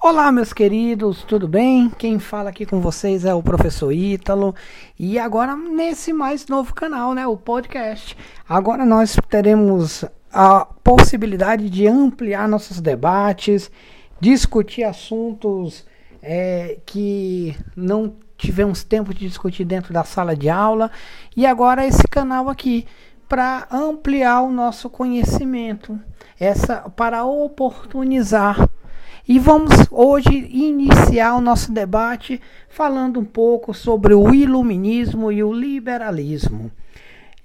Olá, meus queridos, tudo bem? Quem fala aqui com vocês é o professor Ítalo e agora nesse mais novo canal, né, o podcast. Agora nós teremos a possibilidade de ampliar nossos debates, discutir assuntos é, que não tivemos tempo de discutir dentro da sala de aula e agora esse canal aqui para ampliar o nosso conhecimento, essa para oportunizar e vamos hoje iniciar o nosso debate falando um pouco sobre o iluminismo e o liberalismo.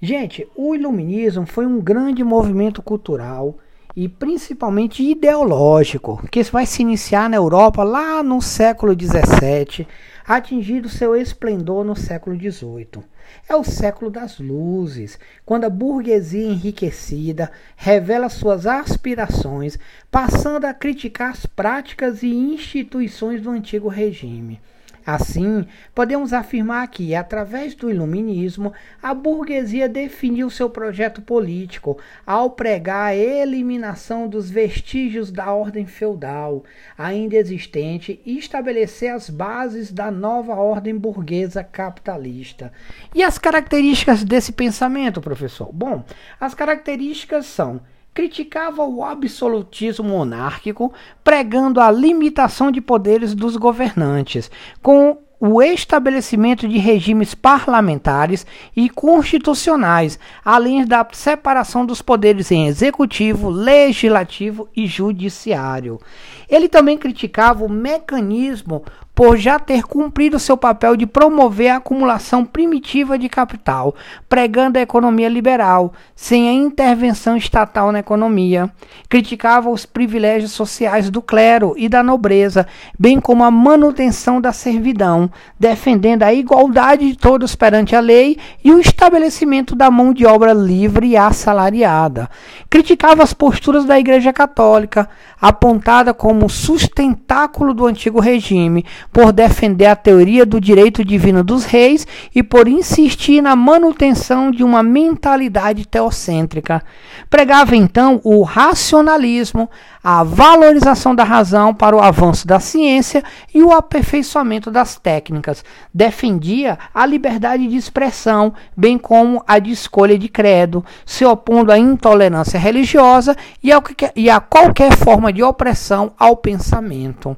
Gente, o iluminismo foi um grande movimento cultural e principalmente ideológico que vai se iniciar na Europa lá no século XVII, atingindo seu esplendor no século XVIII. É o século das luzes, quando a burguesia enriquecida revela suas aspirações, passando a criticar as práticas e instituições do antigo regime. Assim, podemos afirmar que, através do iluminismo, a burguesia definiu seu projeto político ao pregar a eliminação dos vestígios da ordem feudal ainda existente e estabelecer as bases da nova ordem burguesa capitalista. E as características desse pensamento, professor? Bom, as características são criticava o absolutismo monárquico, pregando a limitação de poderes dos governantes, com o estabelecimento de regimes parlamentares e constitucionais, além da separação dos poderes em executivo, legislativo e judiciário. Ele também criticava o mecanismo por já ter cumprido seu papel de promover a acumulação primitiva de capital, pregando a economia liberal, sem a intervenção estatal na economia. Criticava os privilégios sociais do clero e da nobreza, bem como a manutenção da servidão, defendendo a igualdade de todos perante a lei e o estabelecimento da mão de obra livre e assalariada. Criticava as posturas da Igreja Católica, apontada como sustentáculo do antigo regime, por defender a teoria do direito divino dos reis e por insistir na manutenção de uma mentalidade teocêntrica. Pregava então o racionalismo, a valorização da razão para o avanço da ciência e o aperfeiçoamento das técnicas. Defendia a liberdade de expressão, bem como a de escolha de credo, se opondo à intolerância religiosa e, e a qualquer forma de opressão ao pensamento.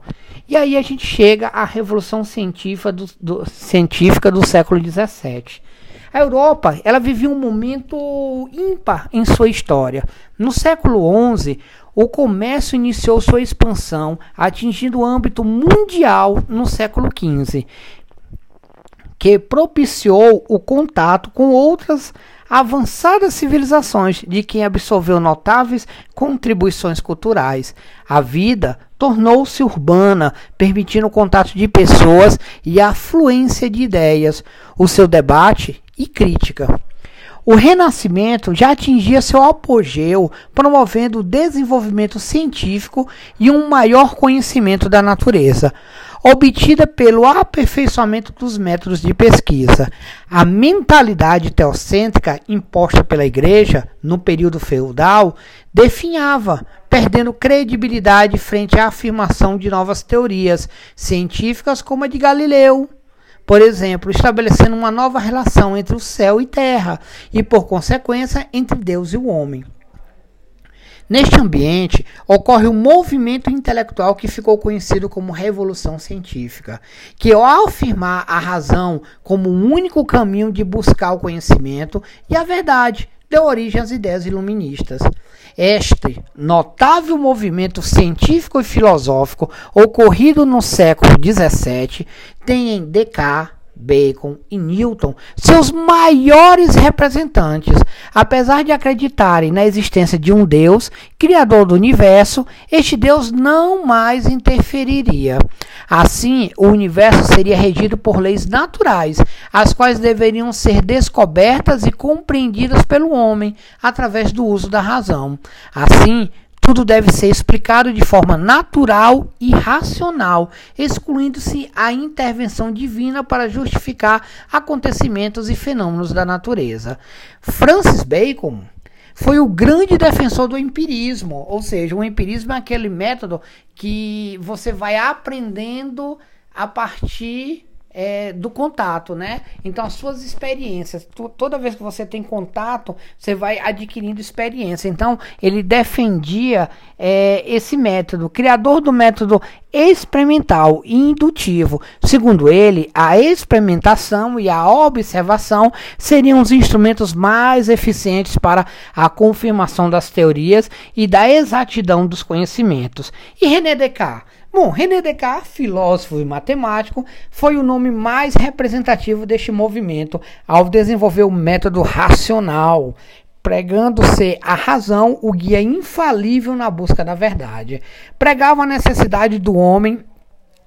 E aí a gente chega à Revolução Científica do, do, científica do século XVII. A Europa ela vivia um momento ímpar em sua história. No século XI, o comércio iniciou sua expansão, atingindo o âmbito mundial no século XV, que propiciou o contato com outras avançadas civilizações de quem absorveu notáveis contribuições culturais. A vida tornou-se urbana, permitindo o contato de pessoas e a fluência de ideias, o seu debate e crítica. O Renascimento já atingia seu apogeu, promovendo o desenvolvimento científico e um maior conhecimento da natureza, obtida pelo aperfeiçoamento dos métodos de pesquisa. A mentalidade teocêntrica imposta pela Igreja no período feudal definhava, perdendo credibilidade frente à afirmação de novas teorias científicas como a de Galileu, por exemplo, estabelecendo uma nova relação entre o céu e terra e, por consequência, entre Deus e o homem. Neste ambiente, ocorre um movimento intelectual que ficou conhecido como Revolução Científica, que, ao afirmar a razão como o único caminho de buscar o conhecimento e a verdade, deu origem às ideias iluministas. Este notável movimento científico e filosófico ocorrido no século XVII tem em Descartes, Bacon e Newton seus maiores representantes, apesar de acreditarem na existência de um Deus, criador do universo, este Deus não mais interferiria. Assim, o universo seria regido por leis naturais, as quais deveriam ser descobertas e compreendidas pelo homem através do uso da razão. Assim, tudo deve ser explicado de forma natural e racional, excluindo-se a intervenção divina para justificar acontecimentos e fenômenos da natureza. Francis Bacon foi o grande defensor do empirismo, ou seja, o empirismo é aquele método que você vai aprendendo a partir é, do contato, né? Então, as suas experiências, tu, toda vez que você tem contato, você vai adquirindo experiência. Então, ele defendia é, esse método, criador do método experimental e indutivo. Segundo ele, a experimentação e a observação seriam os instrumentos mais eficientes para a confirmação das teorias e da exatidão dos conhecimentos. E René Descartes? Bom, René Descartes, filósofo e matemático, foi o nome mais representativo deste movimento ao desenvolver o método racional, pregando ser a razão o guia infalível na busca da verdade. Pregava a necessidade do homem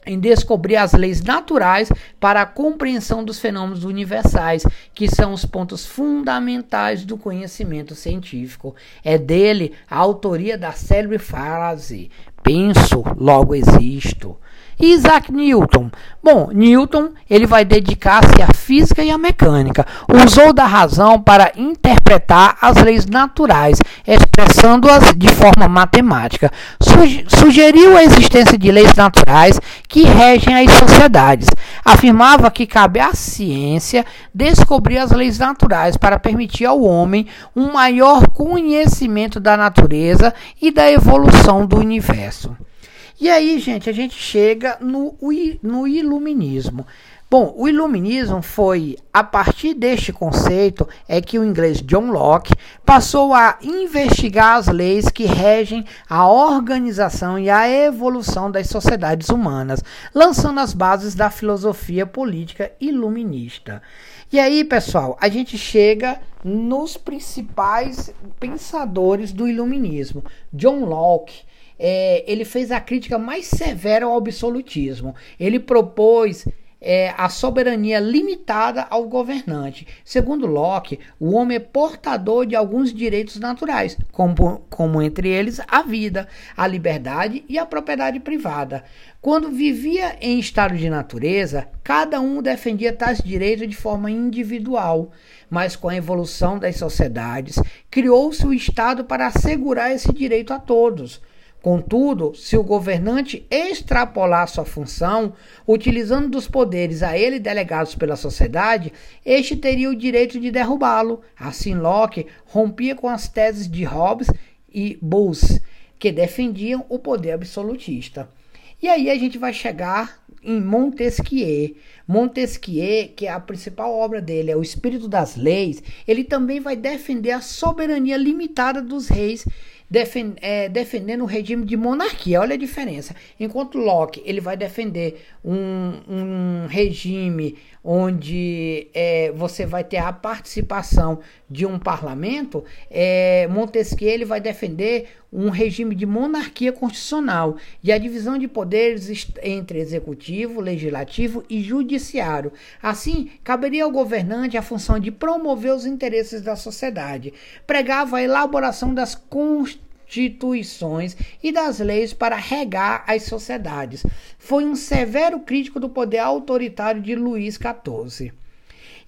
em descobrir as leis naturais para a compreensão dos fenômenos universais, que são os pontos fundamentais do conhecimento científico. É dele a autoria da célebre frase: penso, logo existo. Isaac Newton. Bom, Newton ele vai dedicar-se à física e à mecânica. Usou da razão para interpretar as leis naturais, expressando-as de forma matemática. Sugeriu a existência de leis naturais que regem as sociedades. Afirmava que cabe à ciência descobrir as leis naturais para permitir ao homem um maior conhecimento da natureza e da evolução do universo. E aí, gente, a gente chega no, no iluminismo. Bom, o iluminismo foi a partir deste conceito é que o inglês John Locke passou a investigar as leis que regem a organização e a evolução das sociedades humanas, lançando as bases da filosofia política iluminista. E aí, pessoal, a gente chega nos principais pensadores do iluminismo. John Locke é, ele fez a crítica mais severa ao absolutismo. Ele propôs é, a soberania limitada ao governante. Segundo Locke, o homem é portador de alguns direitos naturais, como, como entre eles a vida, a liberdade e a propriedade privada. Quando vivia em estado de natureza, cada um defendia tais direitos de forma individual, mas com a evolução das sociedades, criou-se o Estado para assegurar esse direito a todos. Contudo, se o governante extrapolar sua função, utilizando dos poderes a ele delegados pela sociedade, este teria o direito de derrubá-lo. Assim, Locke rompia com as teses de Hobbes e Bulls, que defendiam o poder absolutista. E aí a gente vai chegar em Montesquieu. Montesquieu, que é a principal obra dele, é o Espírito das Leis, ele também vai defender a soberania limitada dos reis é, defendendo o regime de monarquia. Olha a diferença. Enquanto Locke ele vai defender um, um regime onde é, você vai ter a participação de um parlamento, é, Montesquieu ele vai defender um regime de monarquia constitucional e a divisão de poderes entre executivo, legislativo e judiciário. Assim, caberia ao governante a função de promover os interesses da sociedade. Pregava a elaboração das constituições instituições e das leis para regar as sociedades. Foi um severo crítico do poder autoritário de Luís XIV.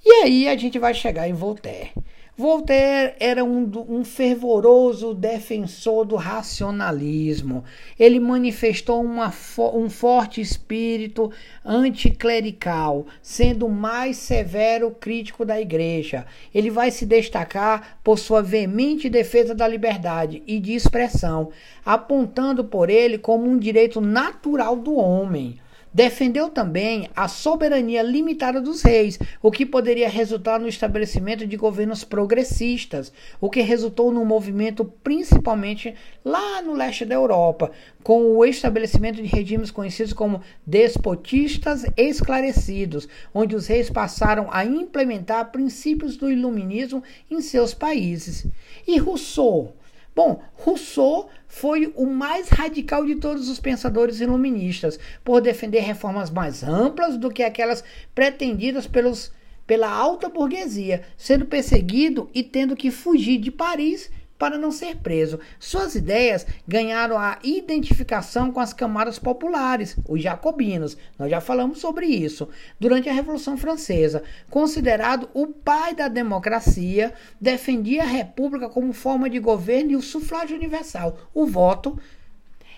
E aí a gente vai chegar em Voltaire. Voltaire era um, um, fervoroso defensor do racionalismo. Ele manifestou uma, um forte espírito anticlerical, sendo o mais severo crítico da igreja. Ele vai se destacar por sua veemente defesa da liberdade e de expressão, apontando por ele como um direito natural do homem. Defendeu também a soberania limitada dos reis, o que poderia resultar no estabelecimento de governos progressistas, o que resultou num movimento principalmente lá no leste da Europa, com o estabelecimento de regimes conhecidos como despotistas esclarecidos, onde os reis passaram a implementar princípios do iluminismo em seus países. E Rousseau Bom, Rousseau foi o mais radical de todos os pensadores iluministas, por defender reformas mais amplas do que aquelas pretendidas pelos, pela alta burguesia, sendo perseguido e tendo que fugir de Paris para não ser preso. Suas ideias ganharam a identificação com as camadas populares, os jacobinos. Nós já falamos sobre isso. Durante a Revolução Francesa, considerado o pai da democracia, defendia a república como forma de governo e o sufrágio universal, o voto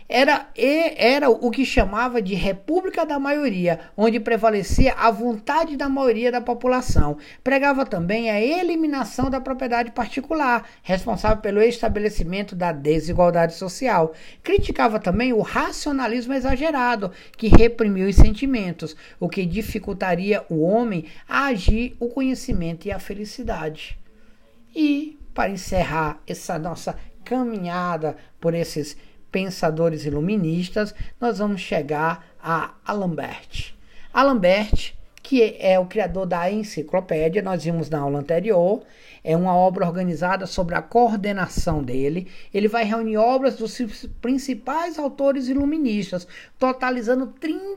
era, era o que chamava de República da Maioria, onde prevalecia a vontade da maioria da população. Pregava também a eliminação da propriedade particular, responsável pelo estabelecimento da desigualdade social. Criticava também o racionalismo exagerado, que reprimiu os sentimentos, o que dificultaria o homem a agir o conhecimento e a felicidade. E, para encerrar essa nossa caminhada por esses pensadores iluministas, nós vamos chegar a Alambert. Alambert, que é o criador da enciclopédia, nós vimos na aula anterior, é uma obra organizada sobre a coordenação dele. Ele vai reunir obras dos principais autores iluministas, totalizando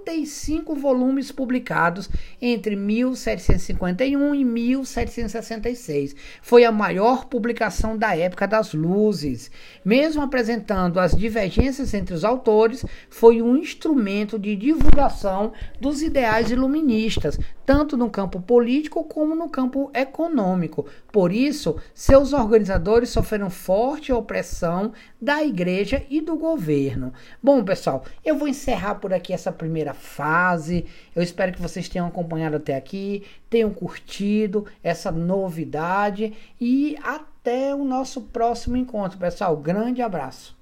35 volumes publicados entre 1751 e 1766. Foi a maior publicação da época das luzes. Mesmo apresentando as divergências entre os autores, foi um instrumento de divulgação dos ideais iluministas, tanto no campo político como no campo econômico. Por isso, seus organizadores sofreram forte opressão da igreja e do governo. Bom, pessoal, eu vou encerrar por aqui essa primeira fase. Eu espero que vocês tenham acompanhado até aqui, tenham curtido essa novidade e até o nosso próximo encontro, pessoal. Grande abraço.